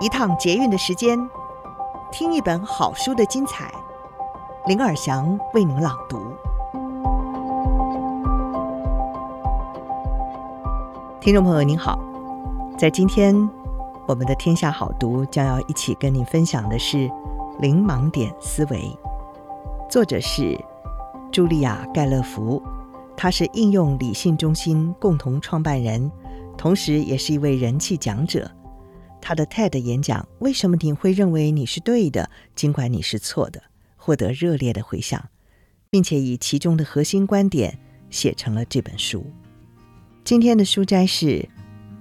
一趟捷运的时间，听一本好书的精彩。林尔祥为您朗读。听众朋友您好，在今天我们的天下好读将要一起跟您分享的是《零盲点思维》，作者是茱莉亚·盖勒福，她是应用理性中心共同创办人，同时也是一位人气讲者。他的 TED 演讲《为什么你会认为你是对的，尽管你是错的》获得热烈的回响，并且以其中的核心观点写成了这本书。今天的书摘是《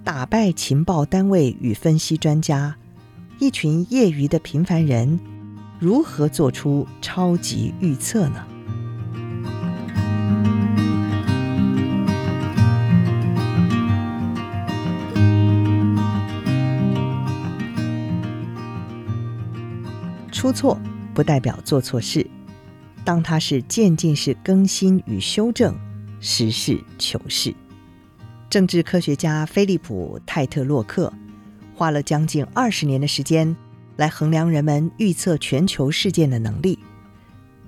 打败情报单位与分析专家：一群业余的平凡人如何做出超级预测呢？》出错不代表做错事，当它是渐进式更新与修正，实事求是。政治科学家菲利普·泰特洛克花了将近二十年的时间来衡量人们预测全球事件的能力，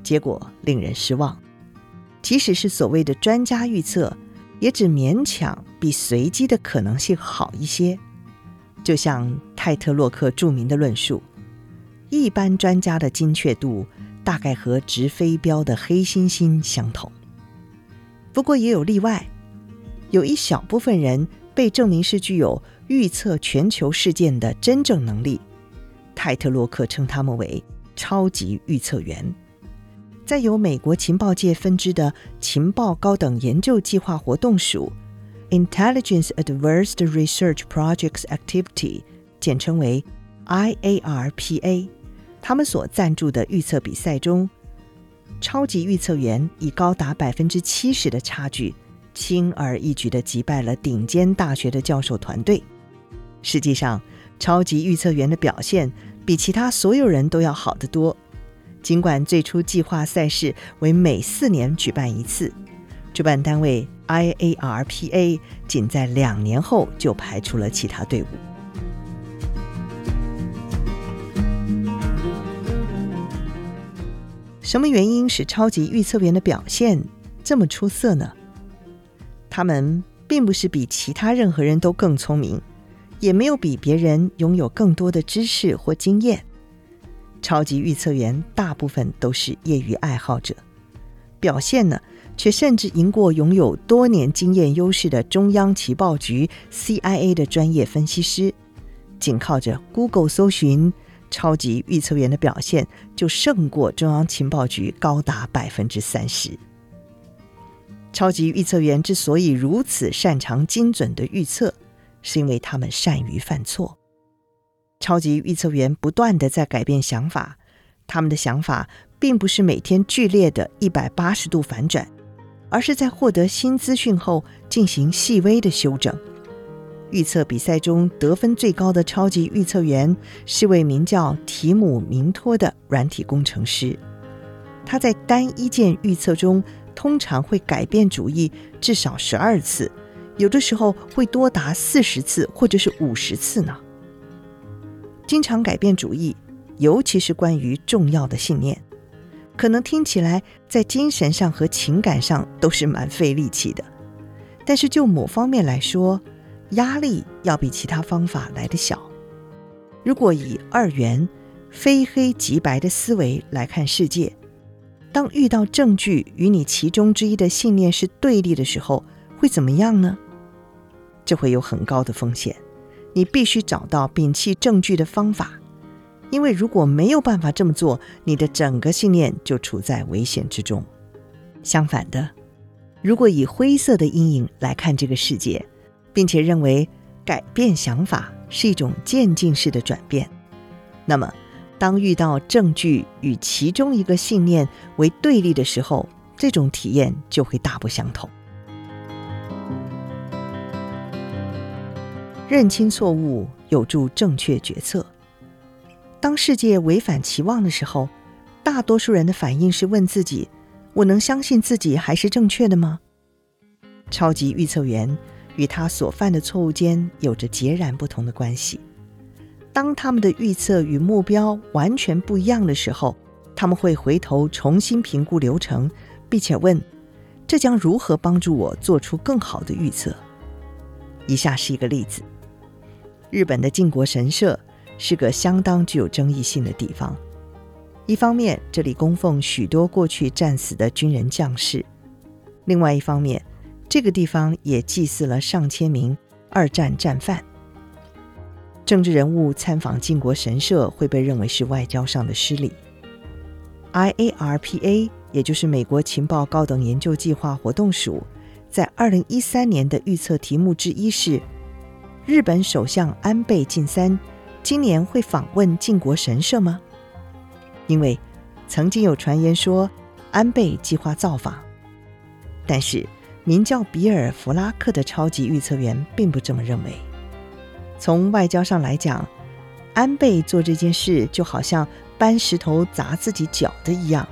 结果令人失望。即使是所谓的专家预测，也只勉强比随机的可能性好一些。就像泰特洛克著名的论述。一般专家的精确度大概和直飞镖的黑猩猩相同，不过也有例外，有一小部分人被证明是具有预测全球事件的真正能力。泰特洛克称他们为超级预测员。在由美国情报界分支的情报高等研究计划活动署 （Intelligence Advanced Research Projects Activity），简称为 IARPA。他们所赞助的预测比赛中，超级预测员以高达百分之七十的差距，轻而易举地击败了顶尖大学的教授团队。实际上，超级预测员的表现比其他所有人都要好得多。尽管最初计划赛事为每四年举办一次，主办单位 IARPA 仅在两年后就排除了其他队伍。什么原因使超级预测员的表现这么出色呢？他们并不是比其他任何人都更聪明，也没有比别人拥有更多的知识或经验。超级预测员大部分都是业余爱好者，表现呢，却甚至赢过拥有多年经验优势的中央情报局 CIA 的专业分析师。仅靠着 Google 搜寻。超级预测员的表现就胜过中央情报局高达百分之三十。超级预测员之所以如此擅长精准的预测，是因为他们善于犯错。超级预测员不断的在改变想法，他们的想法并不是每天剧烈的一百八十度反转，而是在获得新资讯后进行细微的修正。预测比赛中得分最高的超级预测员是位名叫提姆·明托的软体工程师。他在单一件预测中通常会改变主意至少十二次，有的时候会多达四十次或者是五十次呢。经常改变主意，尤其是关于重要的信念，可能听起来在精神上和情感上都是蛮费力气的。但是就某方面来说，压力要比其他方法来得小。如果以二元、非黑即白的思维来看世界，当遇到证据与你其中之一的信念是对立的时候，会怎么样呢？这会有很高的风险。你必须找到摒弃证据的方法，因为如果没有办法这么做，你的整个信念就处在危险之中。相反的，如果以灰色的阴影来看这个世界，并且认为改变想法是一种渐进式的转变，那么当遇到证据与其中一个信念为对立的时候，这种体验就会大不相同。认清错误有助正确决策。当世界违反期望的时候，大多数人的反应是问自己：“我能相信自己还是正确的吗？”超级预测员。与他所犯的错误间有着截然不同的关系。当他们的预测与目标完全不一样的时候，他们会回头重新评估流程，并且问：这将如何帮助我做出更好的预测？以下是一个例子：日本的靖国神社是个相当具有争议性的地方。一方面，这里供奉许多过去战死的军人将士；另外一方面，这个地方也祭祀了上千名二战战犯。政治人物参访靖国神社会被认为是外交上的失礼。IARPA，也就是美国情报高等研究计划活动署，在二零一三年的预测题目之一是：日本首相安倍晋三今年会访问靖国神社吗？因为曾经有传言说安倍计划造访，但是名叫比尔·弗拉克的超级预测员并不这么认为。从外交上来讲，安倍做这件事就好像搬石头砸自己脚的一样，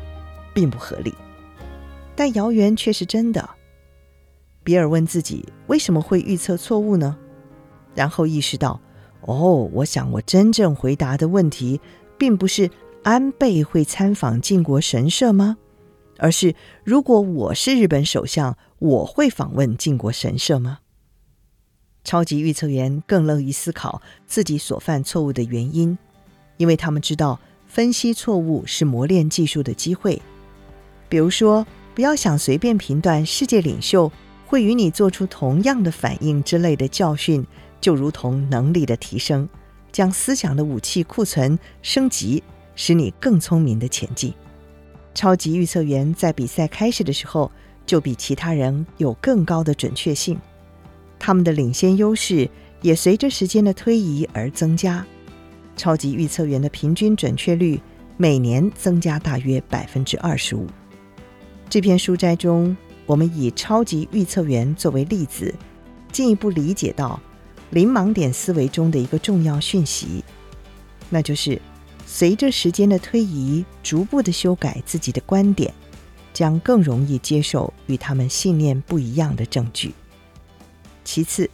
并不合理。但谣言却是真的。比尔问自己为什么会预测错误呢？然后意识到，哦，我想我真正回答的问题并不是。安倍会参访靖国神社吗？而是如果我是日本首相，我会访问靖国神社吗？超级预测员更乐于思考自己所犯错误的原因，因为他们知道分析错误是磨练技术的机会。比如说，不要想随便评断世界领袖会与你做出同样的反应之类的教训，就如同能力的提升，将思想的武器库存升级。使你更聪明的前进。超级预测员在比赛开始的时候就比其他人有更高的准确性，他们的领先优势也随着时间的推移而增加。超级预测员的平均准确率每年增加大约百分之二十五。这篇书摘中，我们以超级预测员作为例子，进一步理解到零盲点思维中的一个重要讯息，那就是。随着时间的推移，逐步的修改自己的观点，将更容易接受与他们信念不一样的证据。其次，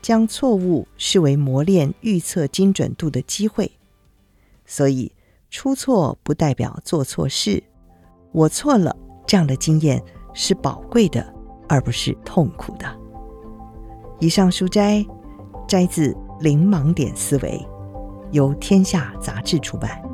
将错误视为磨练预测精准度的机会，所以出错不代表做错事。我错了，这样的经验是宝贵的，而不是痛苦的。以上书摘摘自《零盲点思维》。由天下杂志出版。